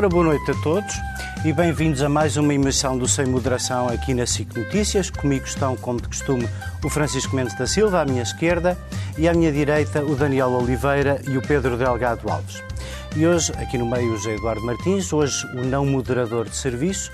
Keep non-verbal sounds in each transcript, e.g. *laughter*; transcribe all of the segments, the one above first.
Ora, boa noite a todos e bem-vindos a mais uma emissão do Sem Moderação aqui na SIC Notícias. Comigo estão, como de costume, o Francisco Mendes da Silva, à minha esquerda, e à minha direita, o Daniel Oliveira e o Pedro Delgado Alves. E hoje, aqui no meio, o José Eduardo Martins, hoje o não moderador de serviço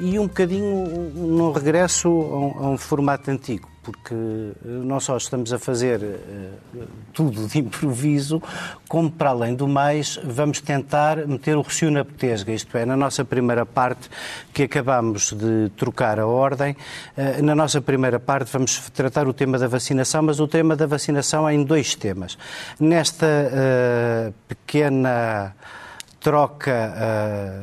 e um bocadinho no regresso a um, a um formato antigo porque eh, não só estamos a fazer uh, tudo de improviso, como, para além do mais, vamos tentar meter o recio na petesga, isto é, na nossa primeira parte, que acabamos de trocar a ordem, uh, na nossa primeira parte vamos tratar o tema da vacinação, mas o tema da vacinação é em dois temas. Nesta uh, pequena troca,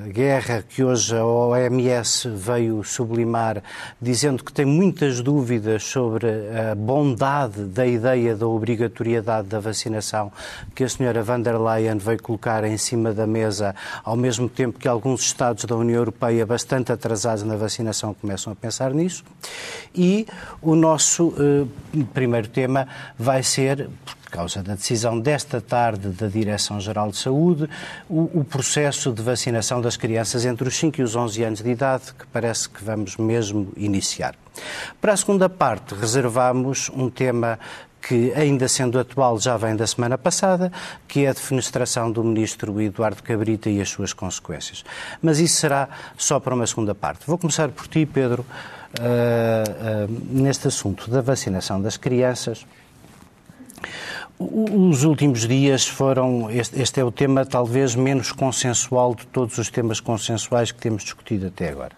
a guerra que hoje a OMS veio sublimar, dizendo que tem muitas dúvidas sobre a bondade da ideia da obrigatoriedade da vacinação que a senhora van der Leyen veio colocar em cima da mesa, ao mesmo tempo que alguns Estados da União Europeia bastante atrasados na vacinação começam a pensar nisso. E o nosso eh, primeiro tema vai ser, causa da decisão desta tarde da Direção-Geral de Saúde, o, o, processo de vacinação das crianças entre os 5 e os 11 anos de idade, que parece que vamos mesmo iniciar. Para a segunda parte, reservamos um tema que, ainda sendo atual, já vem da semana passada, que é a defenestração do ministro Eduardo Cabrita e as suas consequências. Mas isso será só para uma segunda parte. Vou começar por ti, Pedro, uh, uh, neste assunto da vacinação das crianças. Os últimos dias foram. Este, este, é o tema talvez menos consensual de todos os temas consensuais que temos discutido até agora.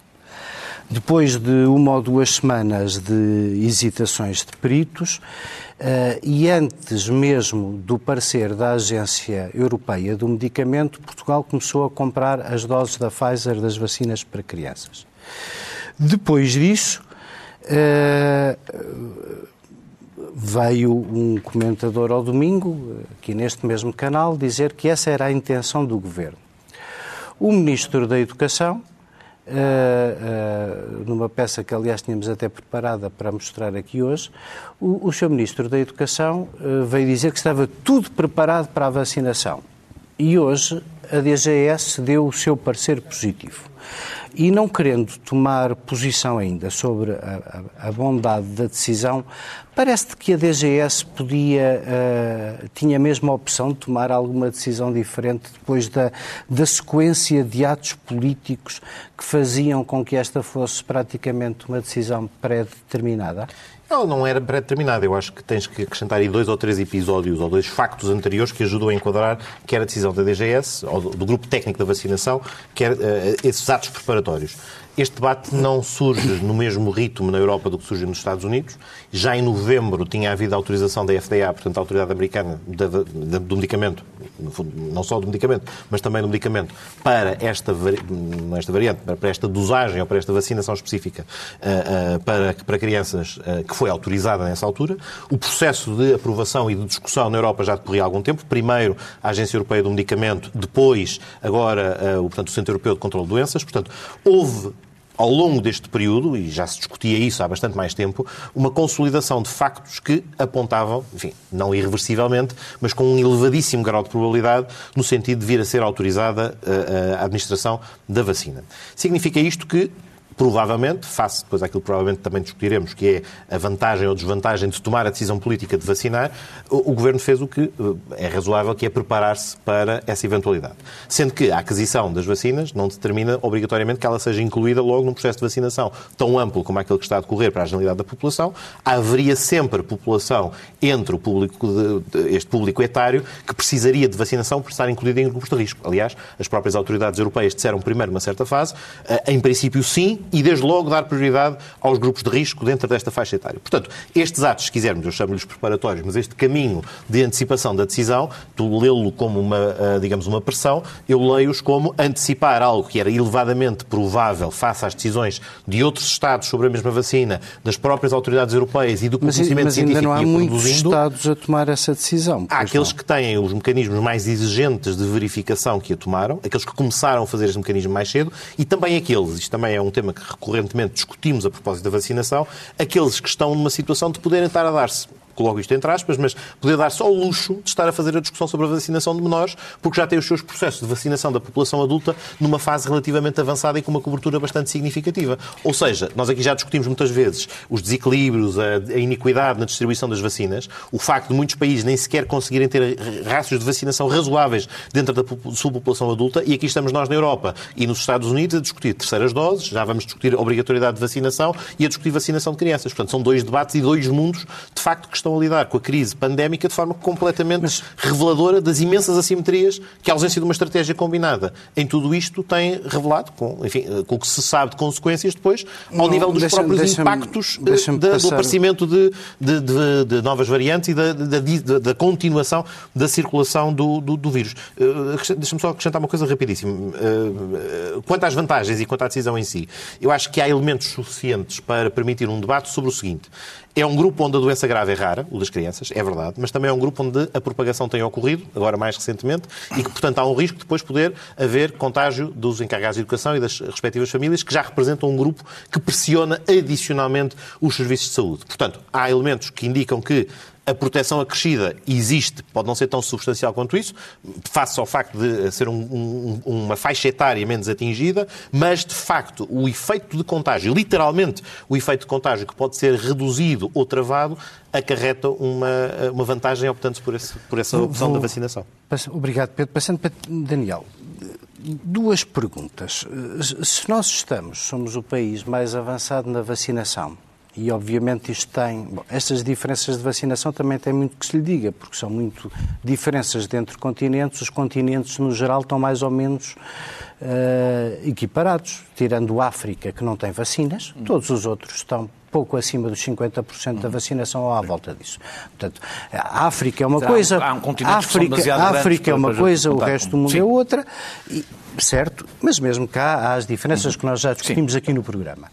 Depois de uma ou duas semanas de hesitações de peritos uh, e antes mesmo do parecer da Agência Europeia do Medicamento, Portugal começou a comprar as doses da Pfizer das vacinas para crianças. Depois disso. Uh, veio um comentador ao domingo, aqui neste mesmo canal, dizer que essa era a intenção do governo. O Ministro da Educação, uh, uh, numa peça que aliás tínhamos até preparada para mostrar aqui hoje, o, seu Ministro da Educação uh, veio dizer que estava tudo preparado para a vacinação. E hoje a DGS deu o seu parecer positivo. E não querendo tomar posição ainda sobre a, a, a bondade da decisão, parece-te que a DGS podia, uh, tinha mesmo a opção de tomar alguma decisão diferente depois da, da sequência de atos políticos que faziam com que esta fosse praticamente uma decisão pré-determinada? Ela não era pré-determinada. Eu acho que tens que acrescentar aí dois ou três episódios ou dois factos anteriores que ajudam a enquadrar quer a decisão da DGS, ou do Grupo Técnico da Vacinação, quer uh, esses atos preparatórios. Este debate não surge no mesmo ritmo na Europa do que surge nos Estados Unidos. Já em novembro tinha havido a autorização da FDA, portanto, a Autoridade Americana do Medicamento, não só do medicamento, mas também do medicamento, para esta, esta variante, para esta dosagem ou para esta vacinação específica uh, uh, para, para crianças uh, que foi autorizada nessa altura. O processo de aprovação e de discussão na Europa já decorria há algum tempo. Primeiro a Agência Europeia do Medicamento, depois agora portanto, o Centro Europeu de Controlo de Doenças. Portanto, houve ao longo deste período, e já se discutia isso há bastante mais tempo, uma consolidação de factos que apontavam, enfim, não irreversivelmente, mas com um elevadíssimo grau de probabilidade no sentido de vir a ser autorizada a, eh, a administração da vacina. Significa isto que provavelmente, face depois àquilo que provavelmente também discutiremos, que é a vantagem ou desvantagem de tomar a decisão política de vacinar, o, o Governo fez o que eh, é razoável, que é preparar-se para essa eventualidade. Sendo que a aquisição das vacinas não determina obrigatoriamente que ela seja incluída logo num processo de vacinação tão amplo como aquele que está a decorrer para a generalidade da população. Haveria sempre população entre o público de, de, este público etário que precisaria de vacinação por estar incluída em grupos de risco. Aliás, as próprias autoridades europeias disseram primeiro, uma certa fase, eh, em princípio sim, e, desde logo, dar prioridade aos grupos de risco dentro desta faixa etária. Portanto, estes atos, se quisermos, eu chamo-lhes preparatórios, mas este caminho de antecipação da decisão, tu lê-lo como uma, eh, digamos, uma pressão, eu leio-os como antecipar algo que era elevadamente provável face às decisões de outros Estados sobre a mesma vacina, das próprias autoridades europeias e do conhecimento mas, mas científico ainda não há muitos Estados a tomar essa decisão. Há aqueles não. que têm os mecanismos mais exigentes de verificação que a tomaram, aqueles que começaram a fazer este mecanismo mais cedo, e também aqueles, isto também é um tema que recorrentemente discutimos a propósito da vacinação, aqueles que estão numa situação de poderem estar a dar-se coloco isto entre aspas, mas poder dar só o luxo de estar a fazer a discussão sobre a vacinação de menores, porque já tem os seus processos de vacinação da população adulta numa fase relativamente avançada e com uma cobertura bastante significativa. Ou seja, nós aqui já discutimos muitas vezes os desequilíbrios, a, iniquidade na distribuição das vacinas, o facto de muitos países nem sequer conseguirem ter rácios de vacinação razoáveis dentro da sua população adulta, e aqui estamos nós na Europa e nos Estados Unidos a discutir terceiras doses, já vamos discutir obrigatoriedade de vacinação e a discutir vacinação de crianças. Portanto, são dois debates e dois mundos, de facto, que estão a lidar com a crise pandémica de forma completamente Mas... reveladora das imensas assimetrias que a ausência de uma estratégia combinada em tudo isto tem revelado, com, enfim, com o que se sabe de consequências depois, ao Não, nível dos deixa, próprios deixa impactos deixa da, do aparecimento de, de, de, de, novas variantes e da, da, da continuação da circulação do, do, do vírus. Uh, Deixa-me só acrescentar uma coisa rapidíssima. Uh, quanto às vantagens e quanto à decisão em si, eu acho que há elementos suficientes para permitir um debate sobre o seguinte. É um grupo onde a doença grave é rara, o das crianças, é verdade, mas também é um grupo onde a propagação tem ocorrido, agora mais recentemente, e que, portanto, há um risco de depois poder haver contágio dos encarregados de educação e das respectivas famílias, que já representam um grupo que pressiona adicionalmente os serviços de saúde. Portanto, há elementos que indicam que a proteção acrescida existe, pode não ser tão substancial quanto isso, face ao facto de ser um, um, uma faixa etária menos atingida, mas de facto o efeito de contágio, literalmente o efeito de contágio que pode ser reduzido ou travado, acarreta uma, uma vantagem optando por, esse, por essa opção Vou... da vacinação. Obrigado, Pedro. Passando para Daniel. Duas perguntas. Se nós estamos, somos o país mais avançado na vacinação, e, obviamente, isto tem. Bom, estas diferenças de vacinação também têm muito que se lhe diga, porque são muito diferenças dentro de continentes. Os continentes, no geral, estão mais ou menos uh, equiparados. Tirando a África, que não tem vacinas, todos os outros estão pouco acima dos 50% da vacinação ou à volta disso. Portanto, a África é uma há coisa, há um África, África é uma coisa, o resto do mundo Sim. é outra, e, certo, mas mesmo cá há as diferenças que nós já discutimos Sim. aqui no programa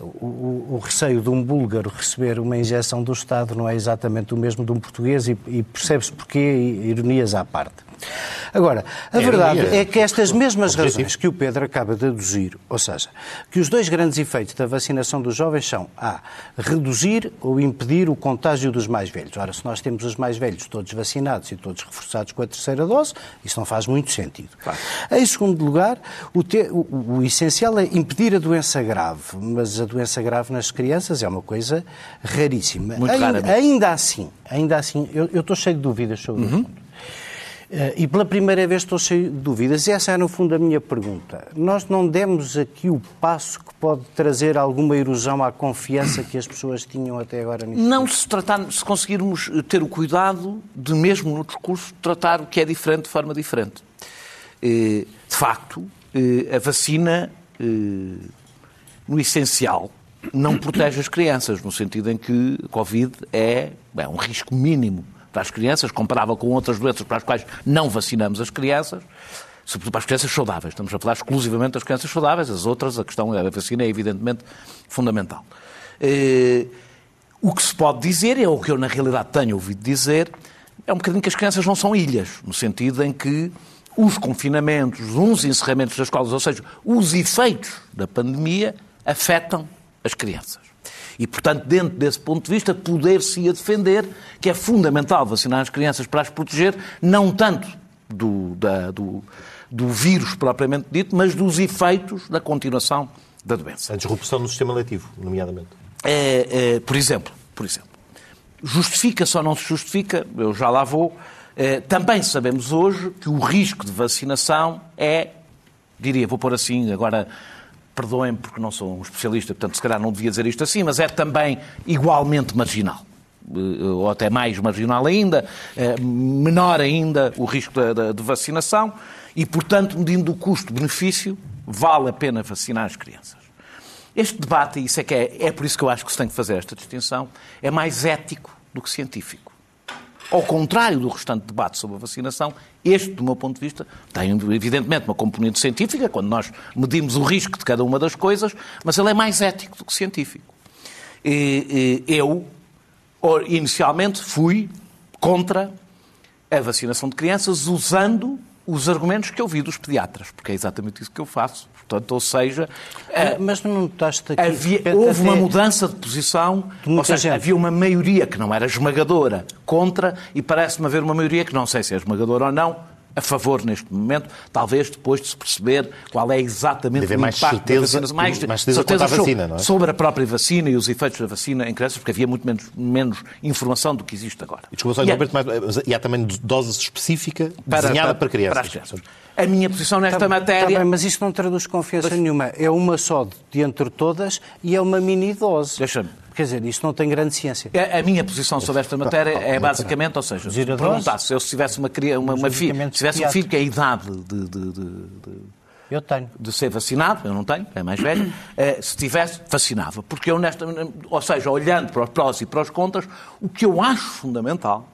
o, o, receio de um búlgaro receber uma injeção do Estado não é exatamente o mesmo de um português e, e percebe-se porquê, ironias à parte. Agora, a é verdade é que estas mesmas razões que o Pedro acaba de aduzir, ou seja, que os dois grandes efeitos da vacinação dos jovens são A. reduzir ou impedir o contágio dos mais velhos. Ora, se nós temos os mais velhos todos vacinados e todos reforçados com a terceira dose, isso não faz muito sentido. Claro. Em segundo lugar, o, te... o, o essencial é impedir a doença grave, mas a doença grave nas crianças é uma coisa raríssima. Muito ainda, ainda assim, ainda assim, eu, eu estou cheio de dúvidas sobre uhum. o. Eh, e pela primeira vez estou cheio de dúvidas. E essa é, no fundo, a minha pergunta. Nós não demos aqui o passo que pode trazer alguma erosão à confiança que as pessoas tinham até agora nisso? Não se tratar, se conseguirmos ter o cuidado de, mesmo no discurso, tratar o que é diferente de forma diferente. Eh, de facto, eh, a vacina, no essencial, não protege as crianças, no sentido em que a Covid é, é um risco mínimo para as crianças, comparava com outras doenças para as quais não vacinamos as crianças, sobretudo para as crianças saudáveis. Estamos a falar exclusivamente das crianças saudáveis, as outras, a questão da vacina é evidentemente fundamental. Eh, o que se pode dizer, é o que eu na realidade tenho ouvido dizer, é um bocadinho que as crianças não são ilhas, no sentido em que os confinamentos, os encerramentos das escolas, ou seja, os efeitos da pandemia afetam as crianças. E, portanto, dentro desse ponto de vista, poder-se a defender que é fundamental vacinar as crianças para as proteger, não tanto do, da, do, do vírus propriamente dito, mas dos efeitos da continuação da doença. A disrupção do sistema letivo, nomeadamente. É, é, por exemplo, por exemplo, justifica-se ou não se justifica, eu já lá vou. É, também sabemos hoje que o risco de vacinação é, diria, vou pôr assim, agora perdoem-me porque não sou um especialista, portanto, se calhar não devia dizer isto assim, mas é também igualmente marginal eh, ou até mais marginal ainda, eh, menor ainda o risco de, vacinação e, portanto, medindo o custo-benefício, vale a pena vacinar as crianças. Este debate, e isso é que é, é por isso que eu acho que se tem que fazer esta distinção, é mais ético do que científico. Ao contrário do restante debate sobre a vacinação, este, do meu ponto de vista, tem evidentemente uma componente científica, quando nós medimos o risco de cada uma das coisas, mas ele é mais ético do que científico. Eu, inicialmente, fui contra a vacinação de crianças usando os argumentos que eu vi dos pediatras, porque é exatamente isso que eu faço. Portanto, ou seja, Ah, Mas não estás aqui. havia, houve uma mudança de posição, De ou seja, gente. havia uma maioria que não era esmagadora contra, e parece-me haver uma maioria que não sei se é esmagadora ou não, a favor neste momento, talvez depois de se perceber qual é exatamente De haver o mais impacto certeza- da vacina. mais certeza quanto à sobre- vacina, não é? Sobre a própria vacina e os efeitos da vacina em crianças, porque havia muito menos, menos informação do que existe agora. E desculpa só E a- interromper mas e há também dose específica desenhada para, crianças. para as crianças. A minha posição nesta matéria... Tá bem, mas isto não traduz confiança nenhuma. É uma só de- de entre todas e é uma mini dose. Deixa-me. Quer dizer, isto não tem grande ciência. A a minha posição sobre esta matéria é basicamente, ou seja, se perguntasse, eu se tivesse uma, uma, uma filha, se tivesse um filho que é a idade de, de- de- de- Eu tenho. de ser vacinado, eu não tenho, é mais velho, *coughs* eh, se tivesse, vacinava. Porque eu, nesta, ou seja, olhando para os prós e para os contras, o que eu acho fundamental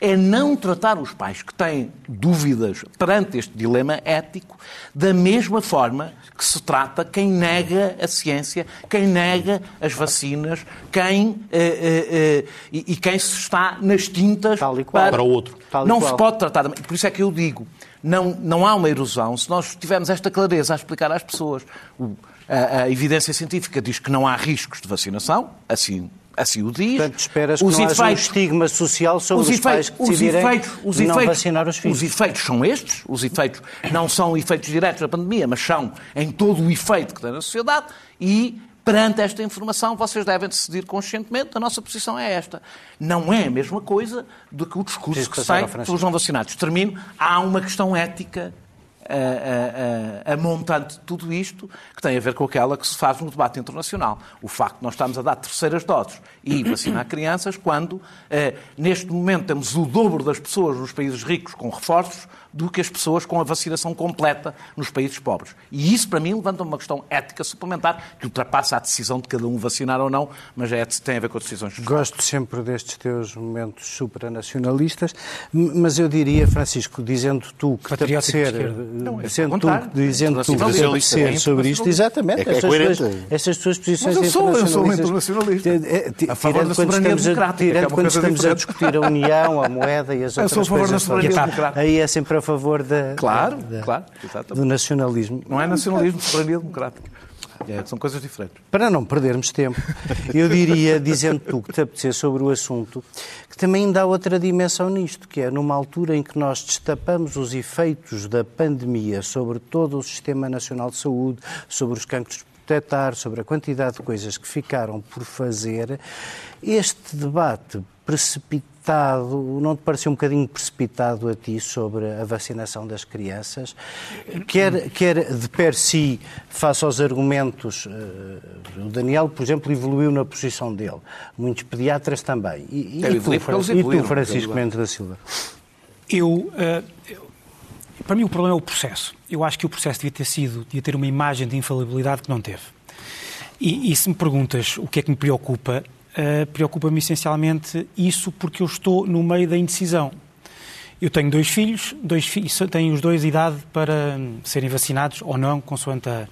é não tratar os pais que têm dúvidas perante este dilema ético da mesma forma que se trata quem nega a ciência, quem nega as vacinas, quem, eh, eh, eh, e, e quem se está nas tintas Tal e qual. Para o outro. Tal e não qual. se pode tratar. Por isso é que eu digo, não, não há uma erosão se nós tivermos esta clareza a explicar às pessoas. O- a, a evidência científica diz que não há riscos de vacinação, assim, assim o diz. Portanto, esperas que não haja um estigma social sobre os, pais que os decidirem efeitos, os não efeitos- vacinar os filhos. Os efeitos são estes, os efeitos não são efeitos diretos da pandemia, mas são em todo o efeito que tem na sociedade e perante esta informação vocês devem decidir conscientemente, a nossa posição é esta. Não é a mesma coisa do que o discurso Preciso que Francisco. pelos não vacinados. Termino, há uma questão ética a, a, a, montante de tudo isto, que tem a ver com aquela que se faz no debate internacional. O facto de nós estarmos a dar terceiras doses e vacinar crianças, quando eh, neste momento temos o dobro das pessoas nos países ricos com reforços do que as pessoas com a vacinação completa nos países pobres. E isso, para mim, levanta uma questão ética suplementar que ultrapassa a decisão de cada um vacinar ou não, mas é, tem a ver com as decisões dos Gosto sempre destes teus momentos supranacionalistas, mas eu diria, Francisco, dizendo tu que te Patriótico de apetecer, esquerda. Não, é tu, dizendo tu que te Internacionalista, apetecer é sobre isto, exatamente, É que é estas, tuas, estas tuas posições Mas eu sou- eu sou um internacionalista. A favor da soberania a- democrática, é Tirando uma quando estamos a diferente. discutir a União, a moeda e as *laughs* Eu outras sou a favor da coisas soberania todas. democrática. Aí é sempre a favor da, Claro, da- claro, exatamente. do nacionalismo. Não é nacionalismo, soberania democrática. É, são coisas diferentes. Para não perdermos tempo, eu diria, dizendo tu que te apetecer sobre o assunto, que também dá outra dimensão nisto, que é numa altura em que nós destapamos os efeitos da pandemia sobre todo o Sistema Nacional de Saúde, sobre os cancros detectar, sobre a quantidade de coisas que ficaram por fazer, este debate precipitado, não te pareceu um bocadinho precipitado a ti sobre a vacinação das crianças? Quer, quer de per si, face aos argumentos, eh, o Daniel, por exemplo, evoluiu na posição dele, muitos pediatras também. E, e tu, e tu. Francisco Mendes da Silva? Eu, eu- para mim o problema é o processo. Eu acho que o processo devia ter sido, devia ter uma imagem de infalibilidade que não teve. E, e se me perguntas o que é que me preocupa, eh, preocupa-me essencialmente isso porque eu estou no meio da indecisão. Eu tenho dois filhos, dois têm os dois idade para hum, serem vacinados ou não, consoante a,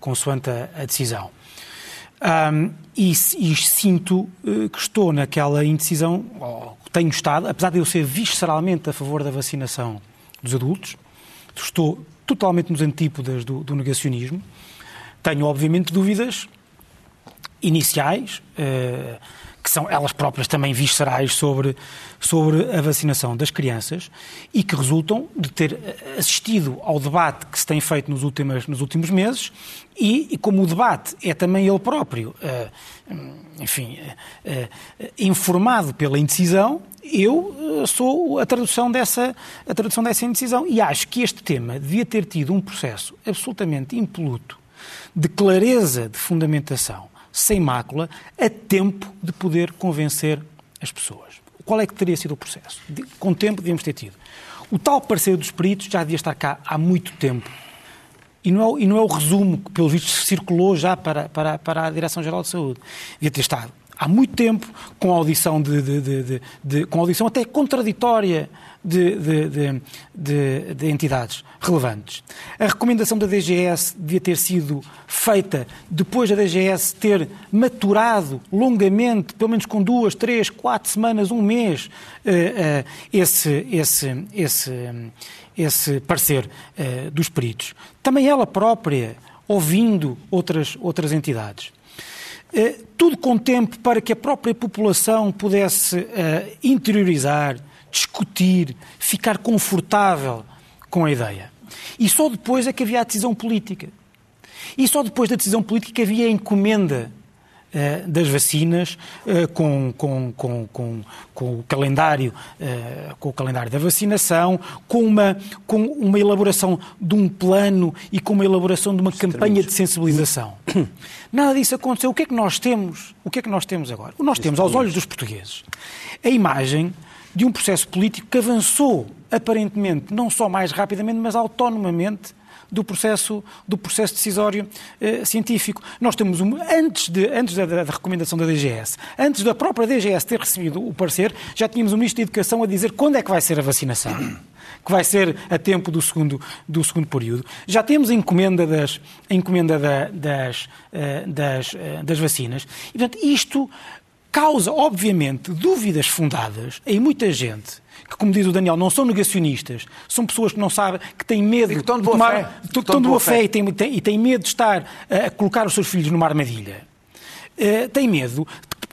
consoante a, decisão. Ahm, e, e sinto eh, que estou naquela indecisão, ou tenho estado, apesar de eu ser visceralmente a favor da vacinação dos adultos, estou totalmente nos antípodas do, do negacionismo. Tenho, obviamente, dúvidas iniciais, eh, que são elas próprias também viscerais sobre, sobre a vacinação das crianças e que resultam de ter eh, assistido ao debate que se tem feito nos últimos, nos últimos meses e, e como o debate é também ele próprio, eh, enfim, informado pela indecisão, eu sou a tradução, dessa, a tradução dessa indecisão. E acho que este tema devia ter tido um processo absolutamente impoluto de clareza de fundamentação, sem mácula, a tempo de poder convencer as pessoas. Qual é que teria sido o processo? De- Com tempo devíamos ter tido. O tal parecer dos peritos já devia estar cá há muito tempo. E não é, o- e não é o resumo que, pelo visto, circulou já para, para, para a Direção-Geral de Saúde. Devia ter estado há muito tempo, com audição, de, de, de, com audição até contraditória de, de, entidades relevantes. A recomendação da DGS devia ter sido feita depois da DGS ter maturado longamente, pelo menos com duas, três, quatro semanas, um mês, eh, eh, esse, esse, esse, esse parecer eh, dos peritos. Também ela própria, ouvindo outras, outras entidades. Eh, tudo com tempo para que a própria população pudesse uh, interiorizar, discutir, ficar confortável com a ideia. E só depois é que havia a decisão política. E só depois da decisão política havia a encomenda eh, das vacinas, eh, com, com, com, com, com o calendário, eh, com o calendário da vacinação, com uma, com uma elaboração de um plano e com uma elaboração de uma campanha de sensibilização. *coughs* Nada disso aconteceu. O que é que nós temos? O que é que nós temos agora? Nós temos, aos olhos dos portugueses, a imagem de um processo político que avançou, aparentemente, não só mais rapidamente, mas autonomamente, do processo, do processo decisório eh, científico. Nós temos, um, antes, de, antes da, da, recomendação da DGS, antes da própria DGS ter recebido o parecer, já tínhamos o Ministro da Educação a dizer quando é que vai ser a vacinação. *clears throat* Que vai ser a tempo do segundo, do segundo período. Já temos a encomenda das, a encomenda da, das, eh, das, eh, das vacinas. E, portanto, isto causa, obviamente, dúvidas fundadas em muita gente que, como diz o Daniel, não são negacionistas, são pessoas que não sabem, que têm medo que estão de boa tomar, fé, estão, estão de boa fé, fé e, têm, e têm medo de estar a colocar os seus filhos numa armadilha. Uh, têm medo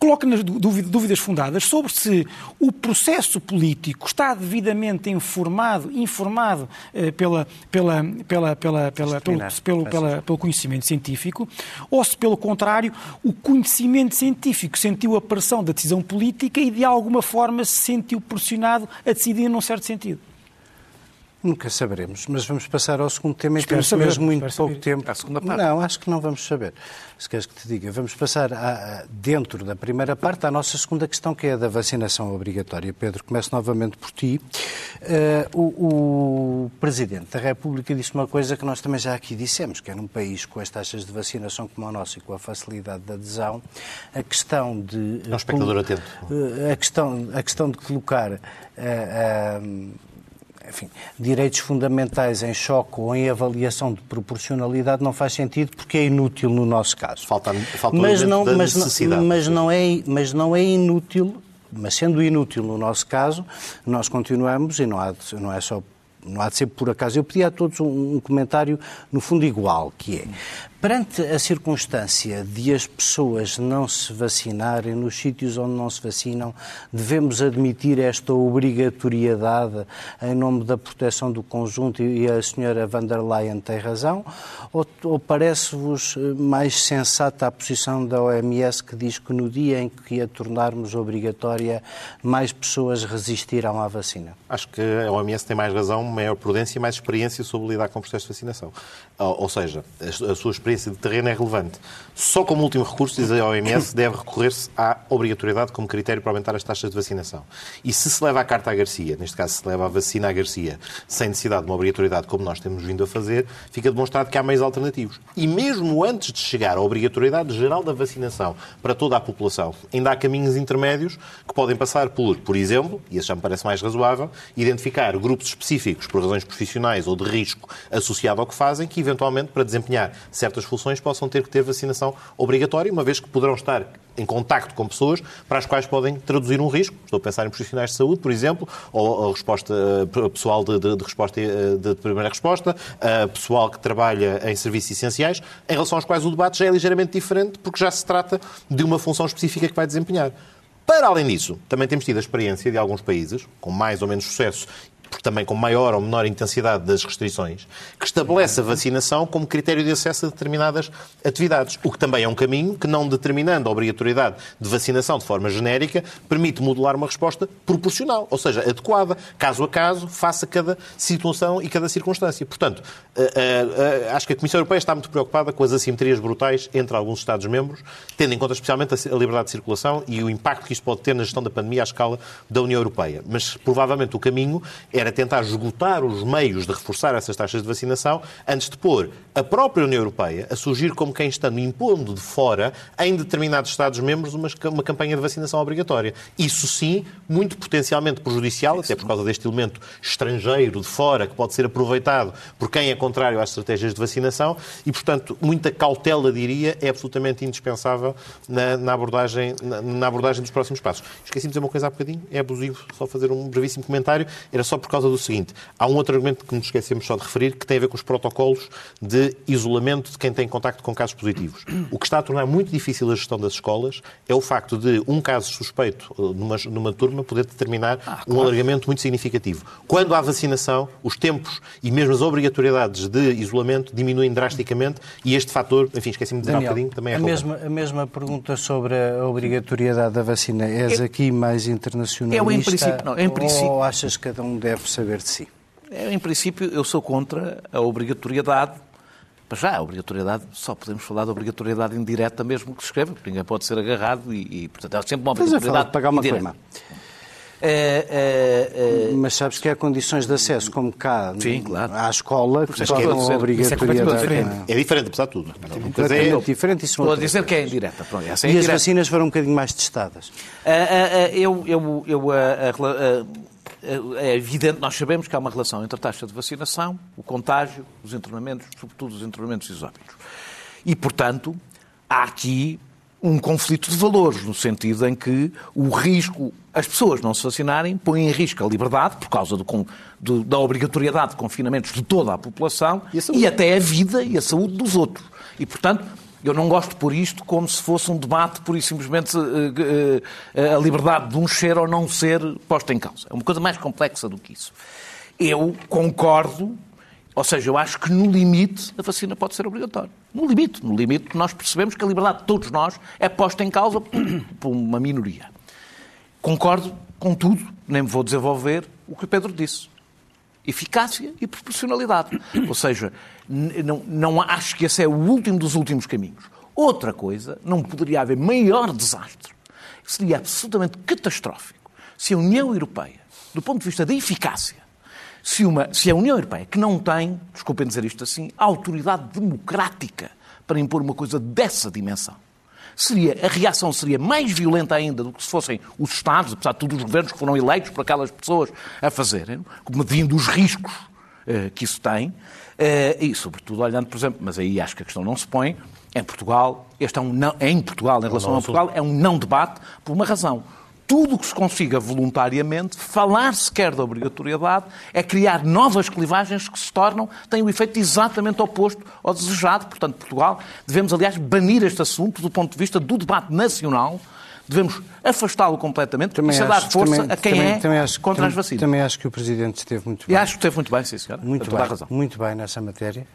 coloca nas dúvidas fundadas sobre se o processo político está devidamente informado, informado eh, pela, pela, pela, pela, pela, pelo, pelo, pelo conhecimento científico, ou se, pelo contrário, o conhecimento científico sentiu a pressão da decisão política e, de alguma forma, se sentiu pressionado a decidir num certo sentido. Nunca saberemos, mas vamos passar ao segundo tema e temos saber, mesmo muito pouco saber. tempo. À segunda parte. Não, acho que não vamos saber. Se queres que te diga, vamos passar a, a, dentro da primeira parte à nossa segunda questão, que é a da vacinação obrigatória. Pedro, começo novamente por ti. Uh, o, o, Presidente da República disse uma coisa que nós também já aqui dissemos, que é num país com as taxas de vacinação como o nosso e com a facilidade de adesão, a questão de... É um espectador atento. Uh, a, questão, a questão de colocar... Uh, enfim, direitos fundamentais em choque ou em avaliação de proporcionalidade não faz sentido porque é inútil no nosso caso. Falta, falta mas não, mas, necessidade. Mas não, é, mas não é inútil, mas sendo inútil no nosso caso, nós continuamos, e não, há, não é só não há de ser por acaso. Eu pedi a todos um, um comentário, no fundo, igual, que é Perante a circunstância de as pessoas não se vacinarem nos sítios onde não se vacinam, devemos admitir esta obrigatoriedade em nome da proteção do conjunto e a senhora van der Leyen tem razão? Ou, ou parece-vos mais sensata a posição da OMS que diz que no dia em que a tornarmos obrigatória, mais pessoas resistirão à vacina? Acho que a OMS tem mais razão, maior prudência e mais experiência sobre lidar com o processo de vacinação. Ou seja, a sua experiência experiência de terreno é relevante. Só como último recurso, diz a OMS, deve recorrer-se à obrigatoriedade como critério para aumentar as taxas de vacinação. E se se leva a carta à Garcia, neste caso se leva a vacina à Garcia, sem necessidade de uma obrigatoriedade como nós temos vindo a fazer, fica demonstrado que há meios alternativos. E mesmo antes de chegar à obrigatoriedade geral da vacinação para toda a população, ainda há caminhos intermédios que podem passar por, por exemplo, e esse já me parece mais razoável, identificar grupos específicos por razões profissionais ou de risco associado ao que fazem, que eventualmente, para desempenhar certas funções possam ter que ter vacinação obrigatória, uma vez que poderão estar em contacto com pessoas para as quais podem traduzir um risco. Estou a pensar em profissionais de saúde, por exemplo, ou resposta eh, pessoal de, de, de resposta eh, de primeira resposta, pessoal que trabalha em serviços essenciais, em relação aos quais o debate já é ligeiramente diferente, porque já se trata de uma função específica que vai desempenhar. Para além disso, também temos tido a experiência de alguns países, com mais ou menos sucesso também com maior ou menor intensidade das restrições, que estabelece a vacinação como critério de acesso a determinadas atividades. O que também é um caminho que, não determinando a obrigatoriedade de vacinação de forma genérica, permite modular uma resposta proporcional, ou seja, adequada, caso a caso, face a cada situação e cada circunstância. Portanto, eh, eh, eh, acho que a Comissão Europeia está muito preocupada com as assimetrias brutais entre alguns Estados-membros, tendo em conta especialmente a liberdade de circulação e o impacto que isto pode ter na gestão da pandemia à escala da União Europeia. Mas, provavelmente, o caminho era tentar esgotar os meios de reforçar essas taxas de vacinação antes de pôr a própria União Europeia a surgir como quem estando impondo de fora, em determinados Estados-membros, uma, uma campanha de vacinação obrigatória. Isso sim, muito potencialmente prejudicial, até por causa deste elemento estrangeiro de fora que pode ser aproveitado por quem é contrário às estratégias de vacinação e, portanto, muita cautela, diria, é absolutamente indispensável na, na abordagem, na, na, abordagem dos próximos passos. Esqueci de dizer uma coisa há bocadinho, é abusivo só fazer um brevíssimo comentário, era só por causa do seguinte, há um outro argumento que nos esquecemos só de referir, que tem a ver com os protocolos de isolamento de quem tem contacto com casos positivos. O que está a tornar muito difícil a gestão das escolas é o facto de um caso suspeito eh, numa, numa turma poder determinar ah, claro. um alargamento muito significativo. Quando há vacinação, os tempos e mesmo as obrigatoriedades de isolamento diminuem drasticamente e este fator, enfim, esqueci-me de dizer Daniel, um bocadinho, também é a mesma, a mesma pergunta sobre a obrigatoriedade da vacina. És eu, aqui mais internacionalista? Eu, em princípio, não. Em princípio, ou achas que cada um deve saber de si? Em princípio, eu sou contra a obrigatoriedade. Para já, a obrigatoriedade, só podemos falar da obrigatoriedade indireta mesmo que se escreva, porque ninguém pode ser agarrado e, e portanto, é sempre uma obrigatoriedade. de pagar uma indireta. É, é, é... Mas sabes que há condições de acesso, como cá Sim, claro. à escola, que tornam é obrigatoriedade. É, é diferente, apesar de tudo. É, é diferente. Isso Estou a dizer que é indireta. Pronto, é e as vacinas foram um bocadinho mais testadas? eu, eu, eu é evidente, nós sabemos que há uma relação entre a taxa de vacinação, o contágio, os internamentos, sobretudo os internamentos isópicos. E, portanto, há aqui um conflito de valores, no sentido em que o risco, as pessoas não se vacinarem, põem em risco a liberdade, por causa do, do, da obrigatoriedade de confinamentos de toda a população, e, e até a vida e a saúde dos outros. E, portanto, eu não gosto pôr isto como se fosse um debate, por e simplesmente, eh, eh, a liberdade de um ser ou não ser posta em causa. É uma coisa mais complexa do que isso. Eu concordo, ou seja, eu acho que no limite a vacina pode ser obrigatória. No limite, no limite nós percebemos que a liberdade de todos nós é posta em causa *coughs* por uma minoria. Concordo com tudo, nem me vou desenvolver o que o Pedro disse. Eficácia e proporcionalidade. Ou seja, não, não acho que esse é o último dos últimos caminhos. Outra coisa, não poderia haver maior desastre. Seria absolutamente catastrófico se a União Europeia, do ponto de vista da eficácia, se, uma, se a União Europeia, que não tem, desculpem dizer isto assim, autoridade democrática para impor uma coisa dessa dimensão, seria, a reação seria mais violenta ainda do que se fossem os Estados, apesar de todos os governos que foram eleitos por aquelas pessoas a fazerem, medindo os riscos eh, que isso tem, eh, e sobretudo olhando, por exemplo, mas aí acho que a questão não se põe, em Portugal, este é um não, em Portugal, em relação a Portugal, é um não debate por uma razão tudo o que se consiga voluntariamente, falar sequer da obrigatoriedade, é criar novas clivagens que se tornam, têm o um efeito exatamente oposto ao desejado. Portanto, Portugal, devemos, aliás, banir este assunto do ponto de vista do debate nacional, devemos afastá-lo completamente também e dar força também, a quem também, é também acho, contra as vacinas. Também acho que o Presidente esteve muito bem. E acho que esteve muito bem, sim, senhora. Muito bem, muito bem nessa matéria.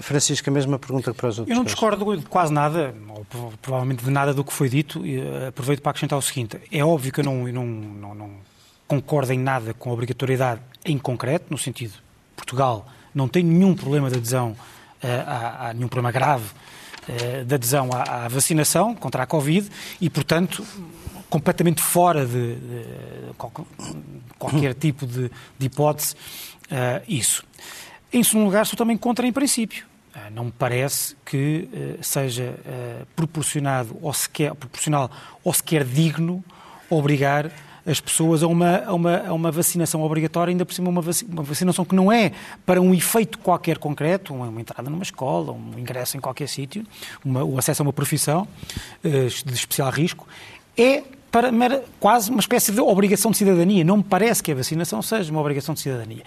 Francisco, a mesma pergunta para os outros. Eu não discordo de quase nada, ou provavelmente de nada do que foi dito. E eh, aproveito para acrescentar o seguinte: é óbvio que eu não, eu não, não, não concordo em nada com a obrigatoriedade em concreto, no sentido Portugal não tem nenhum problema de adesão, uh, a, a, nenhum problema grave uh, de adesão à, à, vacinação contra a Covid e, portanto, completamente fora de, de qualquer tipo de, de hipótese uh, isso. Em segundo lugar, sou também contra em princípio. Ah, não me parece que uh, seja uh, proporcionado ou sequer, proporcional ou sequer digno obrigar as pessoas a uma, a uma, a uma vacinação obrigatória, ainda por cima uma, vac, uma vacinação que não é para um efeito qualquer concreto, uma, entrada numa escola, um ingresso em qualquer sítio, o acesso a uma profissão de especial risco, é para quase uma espécie de obrigação de cidadania. Não me parece que a vacinação seja uma obrigação de cidadania.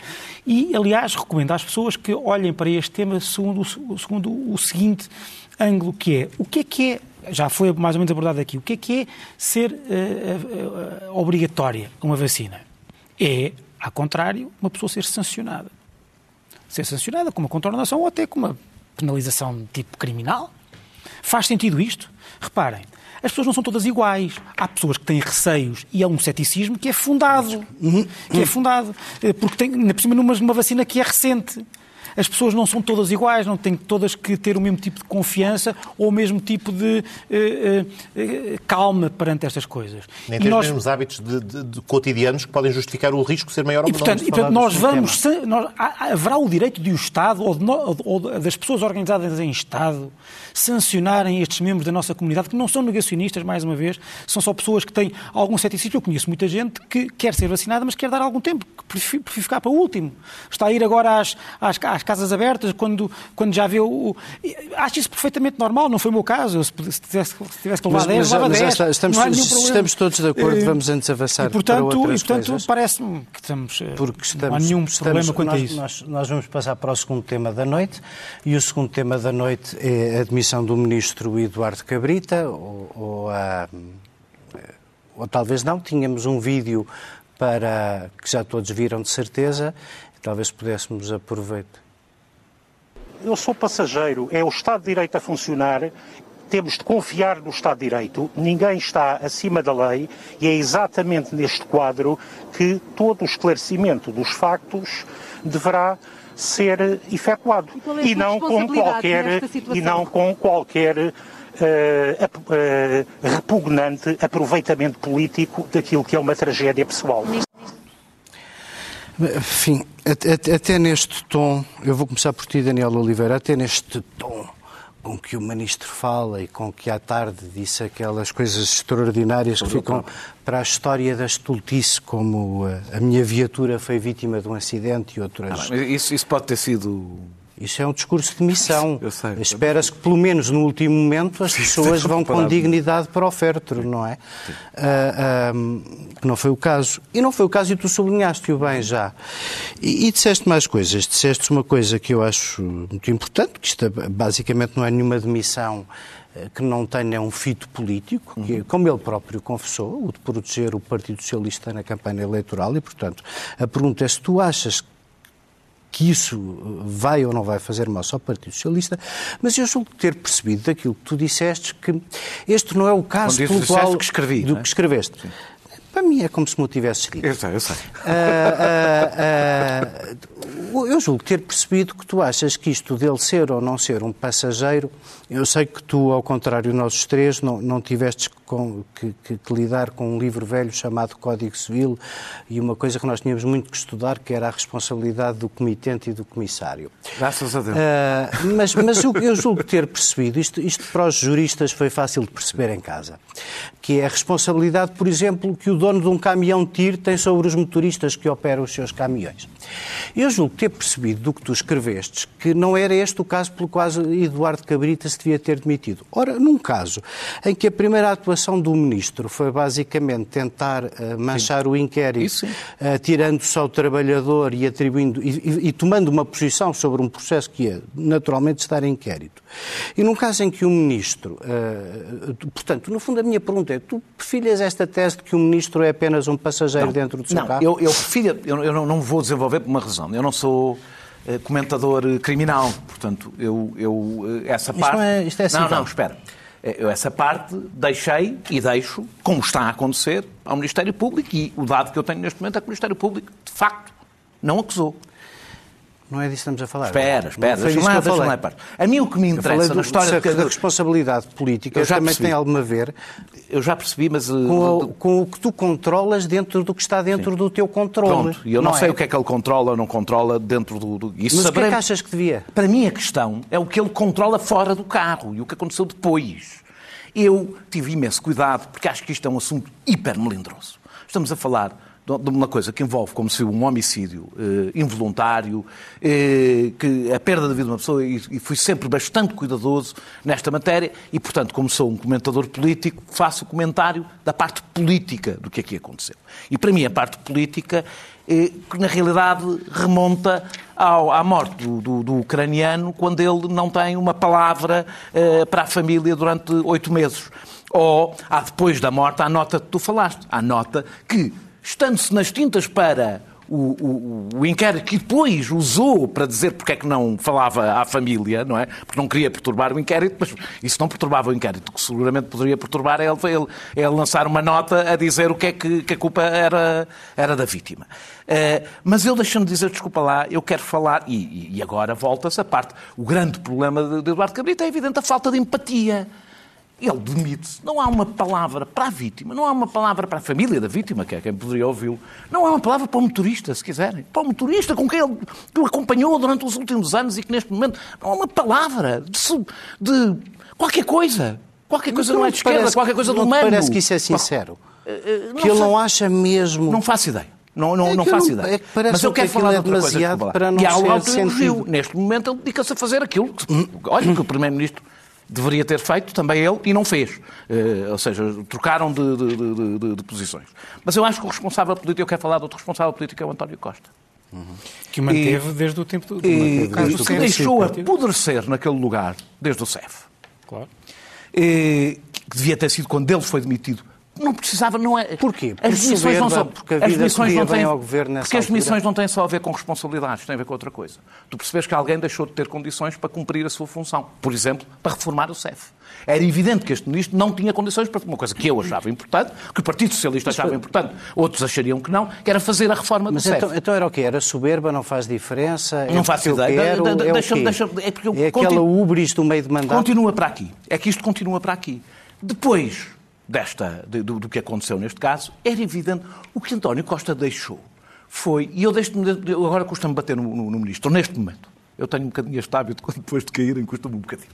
E, aliás, recomendo às pessoas que olhem para este tema segundo, segundo o seguinte ângulo, que é o que é que é, já foi mais ou menos abordado aqui, o que é que é ser uh, uh, obrigatória uma vacina? É, ao contrário, uma pessoa ser sancionada. Ser sancionada com uma contornação ou até com uma penalização de tipo criminal. Faz sentido isto? Reparem, as pessoas não são todas iguais. Há pessoas que têm receios e há um ceticismo que é fundado. Que é fundado. Eh, porque tem, na por cima, numa, numa vacina que é recente. As pessoas não são todas iguais, não têm todas que ter o mesmo tipo de confiança ou o mesmo tipo de uh, uh, calma perante estas coisas. Nem têm nós... os mesmos hábitos de, de, de, cotidianos que podem justificar o risco ser maior ou menor. E, portanto, e, portanto nós vamos, nós, haverá o direito de o Estado ou, de, ou das pessoas organizadas em Estado sancionarem estes membros da nossa comunidade, que não são negacionistas, mais uma vez, são só pessoas que têm algum ceticismo. Eu conheço muita gente que quer ser vacinada, mas quer dar algum tempo, que prefere, ficar para o último. Está a ir agora às, às, às casas abertas quando, quando já vê o. Acho isso perfeitamente normal, não foi o meu caso. Se, tivesse, se tivesse que levar 10, levava 10. Está, estamos, estamos todos de acordo, vamos antes avançar e, portanto, para E, portanto, parece-me que estamos. Eh, Porque estamos, não há nenhum estamos, problema quanto nós, a isso. Nós, nós vamos passar para o segundo tema da noite, e o segundo tema da noite é a admissão do ministro Eduardo Cabrita, ou, ou, a, ou talvez não, tínhamos um vídeo para que já todos viram de certeza, talvez pudéssemos aproveitar. Eu sou passageiro, é o Estado de Direito a funcionar temos de confiar no Estado de Direito, ninguém está acima da lei e é exatamente neste quadro que todo o esclarecimento dos factos deverá ser efetuado e, é não com qualquer e não com qualquer uh, uh, repugnante aproveitamento político daquilo que é uma tragédia pessoal. Enfim, até, até neste tom, eu vou começar por ti, Daniel Oliveira, até neste tom com que o ministro fala e com que à tarde disse aquelas coisas extraordinárias que ficam para a história da estultice, como a, a minha viatura foi vítima de um acidente e outras. Ah, isso, isso pode ter sido isso é um discurso de missão. *laughs* Espera-se que, pelo menos no último momento, as pessoas vão com dignidade para o féretro, não é? Uh, uh, não foi o caso. E não foi o caso e tu sublinhaste-o bem já. E, e disseste mais coisas. Disseste uma coisa que eu acho muito importante, que isto é, basicamente não é nenhuma demissão eh, que não tenha um fito político, que, como ele próprio confessou, o de proteger o Partido Socialista na campanha eleitoral, e, portanto, a pergunta é se tu achas que isso vai ou não vai fazer mal ao Partido Socialista, mas eu julgo ter percebido daquilo que tu disseste que este não é o caso pelo qual... que escrevi, do é? que escreveste. Sim. Para mim é como se me o tivesse escrito. Eu sei, eu sei. Uh, uh, uh, eu julgo ter percebido que tu achas que isto dele ser ou não ser um passageiro, eu sei que tu, ao contrário de nós três, não, não tiveste com, que, que, que, lidar com um livro velho chamado Código Civil e uma coisa que nós tínhamos muito que estudar, que era a responsabilidade do comitente e do comissário. Graças a Deus. mas mas eu, eu julgo ter percebido, isto, isto para os juristas foi fácil de perceber em casa, que é a responsabilidade, por exemplo, que o dono de um caminhão TIR tem sobre os motoristas que operam os seus caminhões. Eu julgo ter percebido do que tu escrevestes que não era este o caso pelo qual Eduardo Cabrita se devia ter demitido. Ora, num caso em que a primeira atuação do ministro foi basicamente tentar uh, manchar sim. o inquérito, uh, tirando-se ao trabalhador e atribuindo e, e, e, tomando uma posição sobre um processo que é naturalmente estar em inquérito. E num caso em que o ministro, uh, portanto, no fundo a minha pergunta é: tu perfilhas esta tese de que o ministro ministro é apenas um passageiro não, dentro do seu não, carro? Eu, eu prefiro, eu, eu não vou desenvolver por uma razão. Eu não sou uh, comentador criminal, portanto, eu, eu eh, essa parte... Isto, é, isto é assim, Não, não, espera. Eh, eu essa parte deixei e deixo, como está a acontecer, ao Ministério Público e o dado que eu tenho neste momento é que o Ministério Público, de facto, não acusou. Não é disso que estamos a falar. Espera, espera, deixa-me lá, deixa lá parte. A mim o que me interessa na história... Da responsabilidade política também percebi. tem algo a ver... Eu já percebi, mas... Com, uh, com, o que tu controlas dentro do que está dentro Sim. do teu controle. Pronto, e eu não, não sei é? o que é que ele controla ou não controla dentro do... do... Isso mas o que é que achas que devia? Para mim a questão é o que ele controla fora do carro e o que aconteceu depois. Eu tive imenso cuidado, porque acho que isto é um assunto hiper melindroso. Estamos a falar de uma coisa que envolve, como se um homicídio eh, involuntário, eh, que a perda da vida de uma pessoa, e, e, fui sempre bastante cuidadoso nesta matéria, e, portanto, como sou um comentador político, faço o comentário da parte política do que aqui aconteceu. E, para mim, a parte política, eh, que na realidade remonta ao, à morte do, do, do, ucraniano, quando ele não tem uma palavra eh, para a família durante oito meses. Ou, há depois da morte, a nota que tu falaste, a nota que estando-se nas tintas para o, o, o inquérito que depois usou para dizer porque é que não falava à família, não é? Porque não queria perturbar o inquérito, mas isso não perturbava o inquérito. O que seguramente poderia perturbar é ele, ele, ele lançar uma nota a dizer o que é que, que a culpa era, era da vítima. Uh, mas eu deixando de dizer, desculpa lá, eu quero falar, e, e agora volta-se a parte. O grande problema de, de Eduardo Cabrita é evidente a falta de empatia. Ele demite-se. Não há uma palavra para a vítima, não há uma palavra para a família da vítima, que é quem poderia ouvi-lo. Não há uma palavra para o motorista, se quiserem. Para o motorista com quem ele que o acompanhou durante os últimos anos e que neste momento não há uma palavra de, de qualquer coisa. Qualquer coisa não, não é de esquerda, qualquer coisa do humano. parece que isso é sincero. Não, eh, eh, que ele não acha mesmo. Não faço ideia. Não, não, é não faço ideia. É Mas eu quero que falar é de outra coisa. Para não e há algo elogio. Neste momento ele dedica-se a fazer aquilo que, olha, que o *clears throat* Primeiro-Ministro deveria ter feito, também ele, e não fez. Uh, ou seja, trocaram de, de, de, de, posições. Mas eu acho que o responsável político, eu quero falar do outro responsável político, é o António Costa. Uhum. Que o manteve e, desde o tempo do, e, do que deixou apodrecer naquele lugar desde o CEF. Claro. E, que devia ter sido quando ele foi demitido não precisava, não é. Porquê? Por as missões não são. Porque as missões não têm, ao governo nessa Porque as missões não têm só a ver com responsabilidades, têm a ver com outra coisa. Tu percebes que alguém deixou de ter condições para cumprir a sua função. Por exemplo, para reformar o CEF. Era evidente que este ministro não tinha condições para uma coisa que eu achava importante, que o Partido Socialista achava importante, outros achariam que não, que era fazer a reforma Mas do então, então, era o quê? Era soberba, não faz diferença? Não é faz ideia. Quero, é, deixa, deixa, é, porque é aquela ubris do meio de mandato? Continua para aqui. É que isto continua para aqui. Depois, desta, do, do, que aconteceu neste caso, era evidente o que António Costa deixou. Foi, e eu, deixo agora custa-me bater no, no, no, ministro, neste momento. Eu tenho um bocadinho este hábito, *laughs* depois de caírem, custa-me um bocadinho.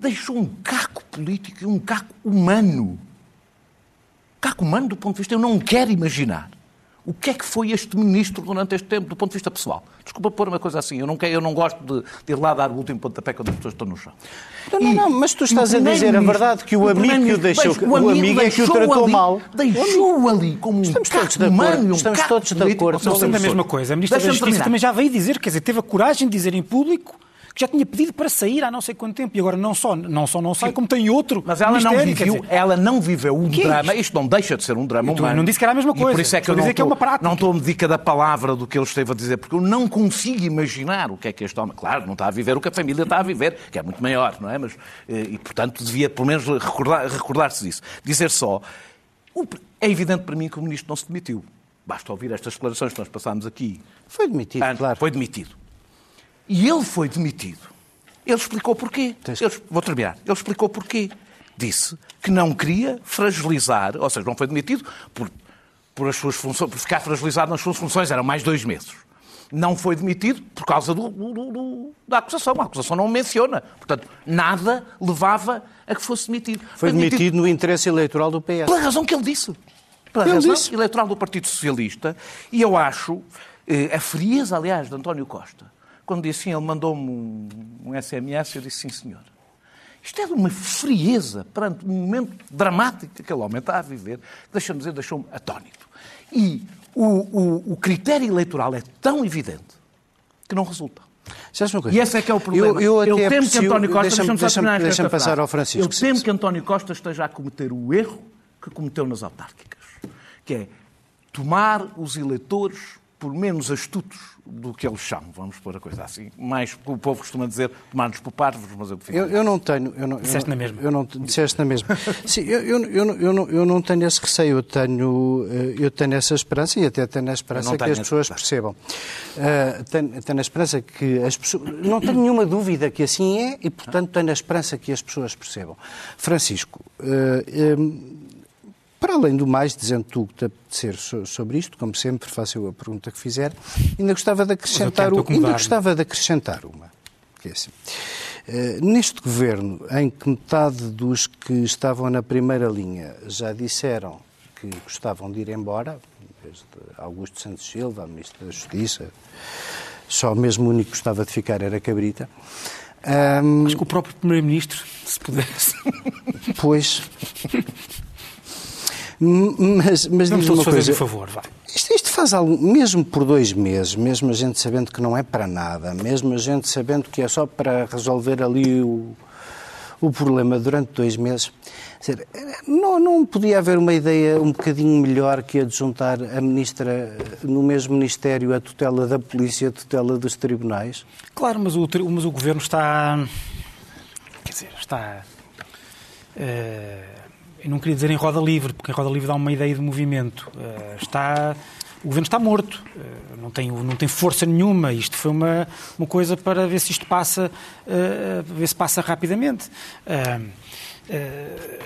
Deixou um caco político e um caco humano. Caco humano, do ponto de vista, eu não quero imaginar o que é que foi este ministro durante este tempo, do ponto de vista pessoal? Desculpa pôr uma coisa assim, eu não, quero, eu não gosto de, de ir lá dar o último pontapé quando as pessoas estão no chão. Não, não, não, mas tu estás a dizer a verdade que o, o amigo que o deixou, o amigo, o amigo é que o tratou ali, mal. Deixou ali como um estamos todos de acordo, um estamos todos de acordo. Não estamos a mesma coisa. A Ministra da Justiça também já veio dizer, quer dizer, teve a coragem de dizer em público que já tinha pedido para sair há não sei quanto tempo e agora não só não, só não sai, Sim. como tem outro. Mas ela não viveu, dizer, ela não viveu um é drama. Isto não deixa de ser um drama humano. não disse que era a mesma coisa. E por isso é que eu não, que é uma prática. não estou a medir cada palavra do que ele esteve a dizer, porque eu não consigo imaginar o que é que este homem. Claro, não está a viver o que a família está a viver, que é muito maior, não é? Mas, eh, e, portanto, devia pelo menos recordar-se recordar disso. Dizer só. É evidente para mim que o ministro não se demitiu. Basta ouvir estas declarações que nós passámos aqui. Foi demitido, antes, claro. Foi demitido. E ele foi demitido ele explicou porquê. Ele, vou terminar. Ele explicou porquê. Disse que não queria fragilizar, ou seja, não foi demitido por, por, as suas funções, por ficar fragilizado nas suas funções, eram mais dois meses. Não foi demitido por causa do, do, do, da acusação. A acusação não o menciona. Portanto, nada levava a que fosse demitido. Foi, demitido, demitido, no interesse eleitoral do PS. Pela razão que ele disse. Pela ele razão disse. eleitoral do Partido Socialista. E eu acho, eh, a frieza, aliás, de António Costa, quando disse sim, ele mandou-me um, um SMS, eu disse sim, senhor. Isto é de uma frieza perante um momento dramático que aquele homem está a viver, deixa-me dizer, deixou-me atónito. E o, o, o, critério eleitoral é tão evidente que não resulta. E esse é que é o problema. Eu, eu, eu temo que António Costa, deixa-me deixa deixa passar ao Francisco. Eu temo que António Costa esteja a cometer o erro que cometeu nas autárquicas, que é tomar os eleitores por menos astutos do que eles são, vamos pôr a coisa assim. Mais, o povo costuma dizer, tomar-nos por parvos, mas eu prefiro. Eu, eu não tenho. Eu não, disseste eu na mesma. Eu não, disseste na mesma. *laughs* Sim, eu, eu, eu, eu, não, eu não tenho esse receio, eu tenho, eh, eu tenho essa esperança e até tenho a esperança que as pessoas percebam. Uh, tenho, tenho a esperança que as pessoas. Não tenho nenhuma dúvida que assim é e, portanto, tenho a esperança que as pessoas percebam. Francisco. Uh, um, para além do mais, dizendo tu que te apetecer sobre isto, como sempre, faço eu a pergunta que fizer, ainda gostava de acrescentar, o, ainda gostava de acrescentar uma. Que é assim. Uh, neste governo, em que metade dos que estavam na primeira linha já disseram que gostavam de ir embora, desde Augusto Santos Silva, Ministro da Justiça, só mesmo o único que gostava de ficar era Cabrita. Um, Acho que o próprio Primeiro-Ministro, se pudesse. Pois. Mas, mas diz uma coisa. favor, vai. Isto, isto, faz algo, mesmo por dois meses, mesmo a gente sabendo que não é para nada, mesmo a gente sabendo que é só para resolver ali o, o problema durante dois meses. Não, não podia haver uma ideia um bocadinho melhor que a de juntar a ministra no mesmo ministério a tutela da polícia, a tutela dos tribunais? Claro, mas o, mas o governo está. Quer dizer, está. Uh, eu não queria dizer em roda livre, porque em roda livre dá uma ideia de movimento. Uh, está o governo está morto, eh, não tem, não tem força nenhuma. Isto foi uma, uma coisa para ver se isto passa, uh, ver se passa rapidamente. Uh, uh,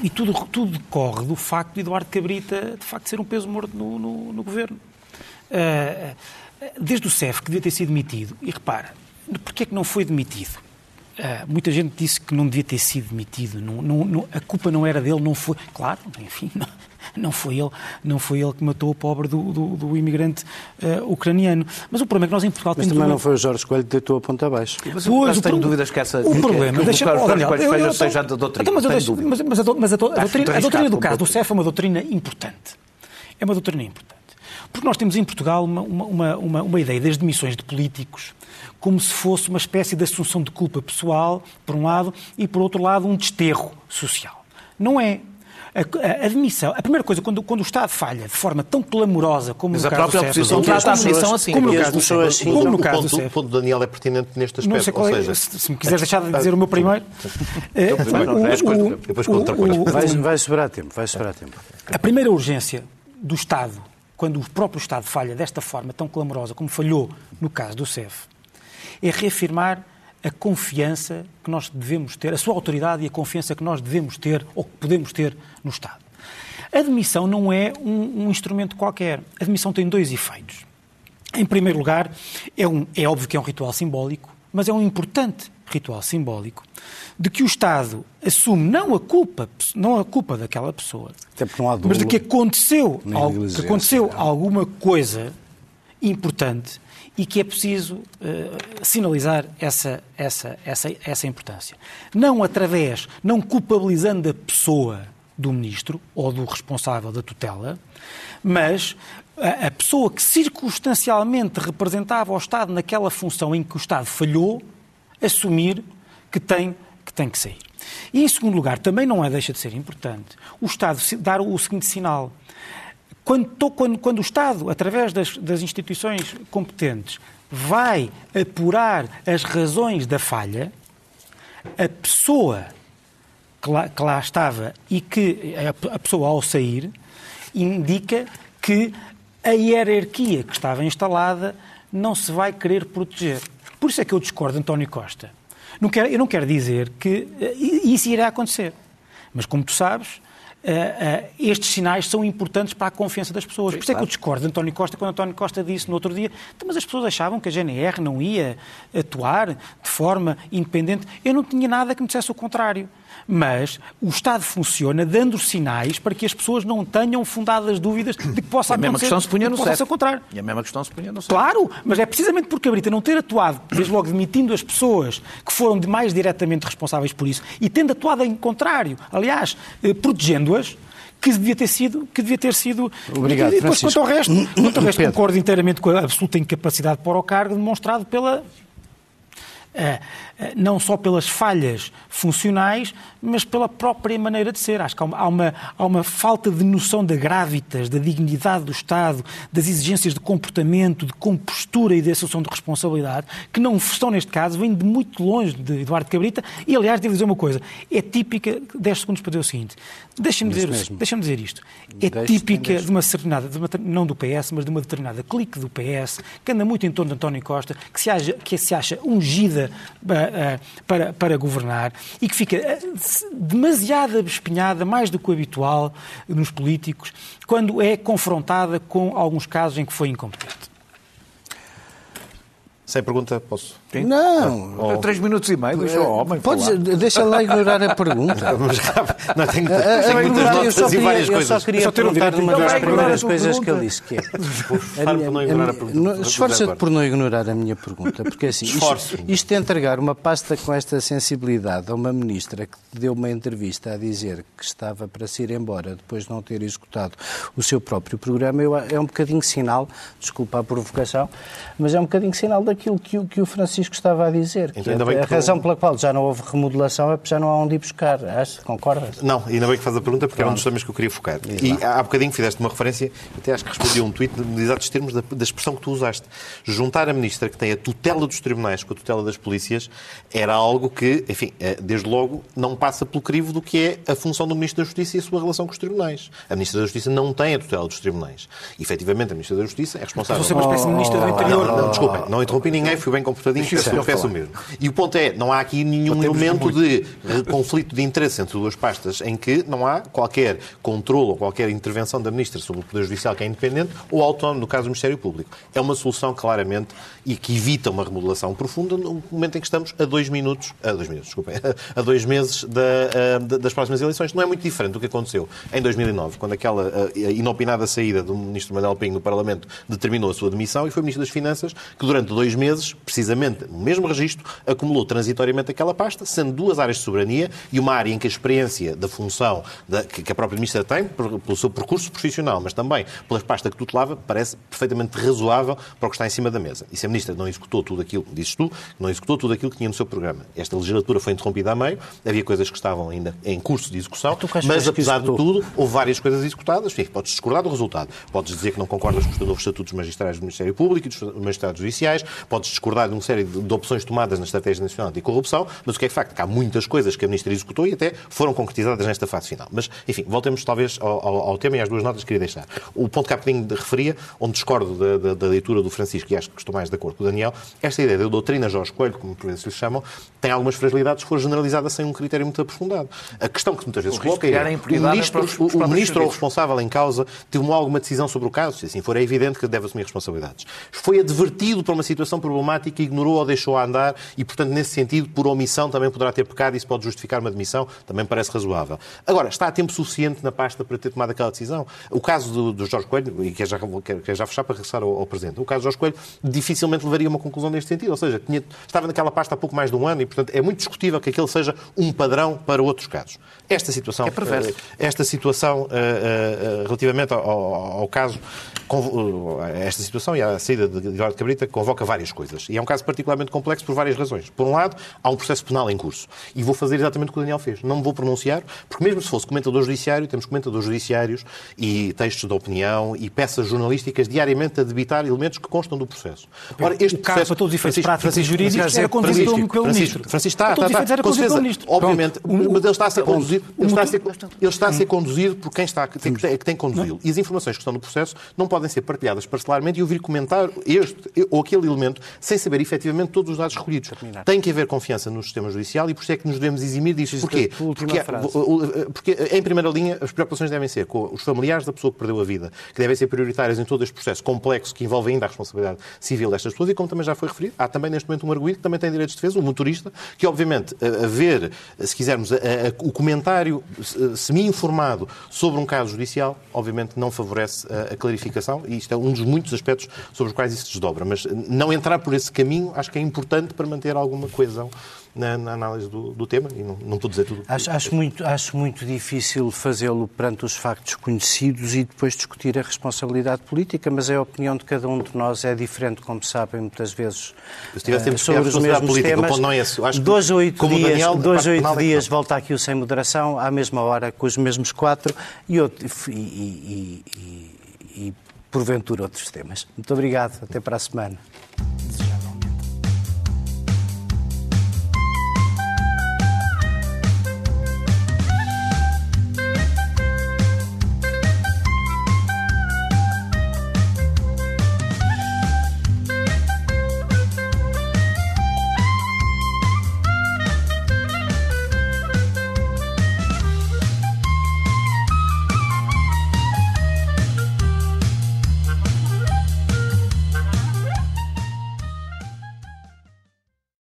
e tudo, tudo decorre do facto de Eduardo Cabrita, de facto, ser um peso morto no, no, no governo. desde o CEF, que devia ter sido demitido, e repara, porquê é que não foi demitido? Uh, muita gente disse que não devia ter sido demitido, não, não, não, a culpa não era dele, não foi. Claro, enfim, *laughs* não, foi ele, não foi ele que matou o pobre do, do, do imigrante uh, ucraniano. Mas o problema é que nós em Portugal Mas temos. também uma... não foi o Jorge Coelho que deitou a ponta abaixo. Mas pois, eu tenho pro... dúvidas que essa. O problema, que, deixa que o Jorge Coelho seja da doutrina. Então, mas, mas, mas, a, mas a, a, doutrina, a doutrina do caso do CEF é uma doutrina importante. É uma doutrina importante. Porque nós temos em Portugal uma, uma, uma, uma ideia das demissões de políticos como se fosse uma espécie de assunção de culpa pessoal, por um lado, e por outro lado, um desterro social. Não é. A, a admissão, a primeira coisa, quando, quando o Estado falha de forma tão clamorosa como Mas no a caso própria oposição trata a admissão assim. Como no caso do CEF. Assim. Como no caso do. O ponto do Daniel é pertinente neste aspecto. Não sei qual é, seja, se, se me quiser deixar de dizer o meu primeiro. *laughs* Depois com outra coisa. Vai, vai sobrar tempo, vai sobrar tempo. A primeira urgência do Estado, quando o próprio Estado falha desta forma tão clamorosa como falhou no caso do CEF, é reafirmar a confiança que nós devemos ter, a sua autoridade e a confiança que nós devemos ter ou que podemos ter no Estado. A admissão não é um, um instrumento qualquer. A admissão tem dois efeitos. Em primeiro lugar, é, um, é óbvio que é um ritual simbólico, mas é um importante ritual simbólico de que o Estado assume não a culpa, não a culpa daquela pessoa, mas de que aconteceu, algo, que aconteceu alguma coisa importante e que é preciso uh, sinalizar essa, essa, essa, essa importância. Não através, não culpabilizando a pessoa do ministro ou do responsável da tutela, mas a, a pessoa que circunstancialmente representava o Estado naquela função em que o Estado falhou, assumir que tem que, tem que sair. E, em segundo lugar, também não é deixa de ser importante o Estado dar o seguinte sinal. Quando, quando, quando o Estado, através das, das instituições competentes, vai apurar as razões da falha, a pessoa que lá, que lá, estava e que a pessoa ao sair indica que a hierarquia que estava instalada não se vai querer proteger. Por isso é que eu discordo de António Costa. Não quero, eu não quero dizer que eh, isso irá acontecer. Mas, como tu sabes, Uh, uh, estes sinais são importantes para a confiança das pessoas. Sim, Por isso claro. é que eu discordo de António Costa quando António Costa disse no outro dia então, mas as pessoas achavam que a GNR não ia atuar de forma independente. Eu não tinha nada que me dissesse o contrário mas o Estado funciona dando sinais para que as pessoas não tenham fundadas dúvidas de que possa acontecer. A mesma questão se punha no CEF. contrário. E a mesma questão se punha no CEF. Claro, mas é precisamente por Cabrita não ter atuado, desde logo demitindo as pessoas que foram de mais diretamente responsáveis por isso e tendo atuado em contrário, aliás, eh, protegendo-as, que devia ter sido, que devia ter sido. Obrigado, e depois, Francisco. quanto ao resto, quanto ao resto concordo inteiramente com a absoluta incapacidade para o cargo demonstrado pela eh, não só pelas falhas funcionais, mas pela própria maneira de ser. Acho que há uma, há uma, falta de noção da gravitas, da dignidade do Estado, das exigências de comportamento, de compostura e de assunção de responsabilidade, que não estão, neste caso, vêm de muito longe de Eduardo Cabrita. E, aliás, devo dizer uma coisa, é típica, 10 segundos para dizer o seguinte, deixa-me dizer, deixa dizer isto, é deixe, típica deixe. de uma serenada, de uma, não do PS, mas de uma determinada clique do PS, que anda muito em torno de António Costa, que se, acha, que se acha ungida uh, para, para governar e que fica uh, demasiado abespinhada, mais do que o habitual nos políticos, quando é confrontada com alguns casos em que foi incompetente. Sem pergunta, posso? Sim? Não. Oh. Três minutos e meio, deixa o homem Podes, falar. Deixa lá ignorar a pergunta. *laughs* Não, tenho, a, tenho muitas notas e várias coisas. Eu só queria perguntar uma das primeiras coisas que ele disse, que é... *laughs* Esforça-te por não ignorar a minha pergunta, porque assim, isto, isto de entregar uma pasta com esta sensibilidade a uma ministra que deu uma entrevista a dizer que estava para se ir embora depois de não ter executado o seu próprio programa, eu, é um bocadinho sinal, desculpa a provocação, mas é um bocadinho sinal da aquilo que, o- que o Francisco estava a dizer. que Então, bem a que razão pela qual já não houve remodelação é porque já não há onde ir buscar. Acho, concordas? Não, ainda bem que faz a pergunta porque era um dos temas que eu queria focar. E há bocadinho fizeste uma referência, até acho que respondi a um tweet de exatos termos da, da expressão que tu usaste. Juntar a ministra que tem a tutela dos tribunais com a tutela das polícias era algo que, enfim, eh, desde logo não passa pelo crivo do que é a função do Ministro da Justiça e a sua relação com os tribunais. A Ministra da Justiça não tem a tutela dos tribunais. E, efetivamente, a Ministra da Justiça é responsável... Você é uma espécie de ministro do Não, interior. não, não, desculpem, não interrompi ninguém, fui bem comportadinho, peço, peço o mesmo. E o ponto é, não há aqui nenhum elemento de conflito de interesse entre duas pastas em que não há qualquer controle ou qualquer intervenção da Ministra sobre o Poder Judicial que é independente ou autónomo, no caso do Ministério Público. É uma solução, claramente, e que evita uma remodelação profunda no momento em que estamos a dois minutos, a dois minutos, desculpem, *laughs* a dois meses da, eh, da- das próximas eleições. Não é muito diferente do que aconteceu em 2009, quando aquela eh, inopinada saída do Ministro Manuel Pinho no Parlamento determinou a sua demissão e foi o Ministro das Finanças que durante dois meses, precisamente no mesmo registro, acumulou transitoriamente aquela pasta, sendo duas áreas de soberania e uma área em que a experiência da função da- que a própria Ministra tem, pelo seu percurso profissional, mas também pela pasta que tutelava, parece perfeitamente razoável para o que está em cima da mesa. E se a Ministra não executou tudo aquilo, dizes tu, não executou tudo aquilo que tinha no seu programa. Esta legislatura foi interrompida a meio, havia coisas que estavam ainda em curso de execução, Então, mas apesar de tudo, houve várias coisas executadas. Enfim, podes discordar do resultado. Podes dizer que não concordas com os novos estatutos magistrais do Ministério Público e dos magistrados judiciais. Podes discordar de uma série de, de opções tomadas na Estratégia Nacional Anticorrupção. Mas o que é facto que há muitas coisas que a Ministra executou e até foram concretizadas nesta fase final. Mas, enfim, voltemos talvez ao, ao- ao tema e às duas notas que queria deixar. O ponto que há bocadinho de referia, onde discordo da, da- da leitura do Francisco e acho que estou mais de acordo com o Daniel, esta ideia da doutrina Jorge Coelho, como por vezes lhe chamam, tem algumas fragilidades se for generalizada sem um critério muito aprofundado. A questão que muitas vezes coloca de é o ministro, os- os o- ministro ou responsável em causa tomou alguma decisão sobre o caso, se assim for, é evidente que deve assumir responsabilidades. Foi advertido para uma situação problemática, ignorou ou deixou a andar e, portanto, nesse sentido, por omissão também poderá ter pecado e isso pode justificar uma demissão, também parece razoável. Agora, está a tempo suficiente na pasta para ter tomado aquela decisão? O caso do, do Jorge Coelho, e quero já, quero, quero já fechar para regressar ao, ao presente, o caso do Jorge Coelho dificilmente levaria a uma conclusão neste sentido, ou seja, tinha- estava naquela pasta há pouco mais de um ano e, portanto, é muito discutível que aquele seja um padrão para outros casos. Esta situação, É perverso. eh, esta situação, eh, eh, relativamente ao, ao- ao caso, esta situação e a saída de Eduardo Cabrita convoca várias coisas. E é um caso particularmente complexo por várias razões. Por um lado, há um processo penal em curso. E vou fazer exatamente o que o Daniel fez. Não me vou pronunciar, porque mesmo se fosse comentador judiciário, temos comentadores judiciários e textos de opinião e peças jornalísticas diariamente a debitar elementos que constam do processo. Ora, este o caso, processo, para todos os efeitos Francisco, práticos e jurídicos, Francisco, era conduzido Francisco, pelo- Francisco, ministro. Francisco, está, está, está, com certeza. Obviamente, mas ele está a ser conduzido, ele está a ser, ele está a ser conduzido por quem está, que tem, que tem conduzi-lo. E as informações que estão no processo não podem ser partilhadas parcelarmente e ouvir comentar este ou aquele elemento sem saber efetivamente todos os dados recolhidos. Tem que haver confiança no sistema judicial e por isso é que nos devemos eximir disso. Preciso Porquê? Porque, porque, em primeira linha, as preocupações devem ser com os familiares da pessoa que perdeu a vida, que devem ser prioritárias em todo este processo complexo que envolve ainda a responsabilidade civil destas pessoas e, como também já foi referido, há também neste momento um arguído que também tem direitos de defesa, o motorista, que obviamente, a, a ver, se quisermos, a- a- o comentário se- semi-informado sobre um caso judicial, obviamente não favorece a, a clarificação e isto é um dos muitos aspectos sobre os quais isso se desdobra. Mas não entrar por esse caminho acho que é importante para manter alguma coesão na, na análise do, do tema e não, não pude dizer tudo. Acho, acho muito, acho muito difícil fazê-lo perante os factos conhecidos e depois discutir a responsabilidade política, mas é a opinião de cada um de nós é diferente, como sabem, muitas vezes Se tivesse de sobre os mesmos política, temas. não é esse. Acho que, dois a oito dias, Daniel, da dois a oito é dias não. volta aqui o Sem Moderação, à mesma hora, com os mesmos quatro e, outro- e- e- e- e, porventura outros temas. Muito obrigado. Até para a semana.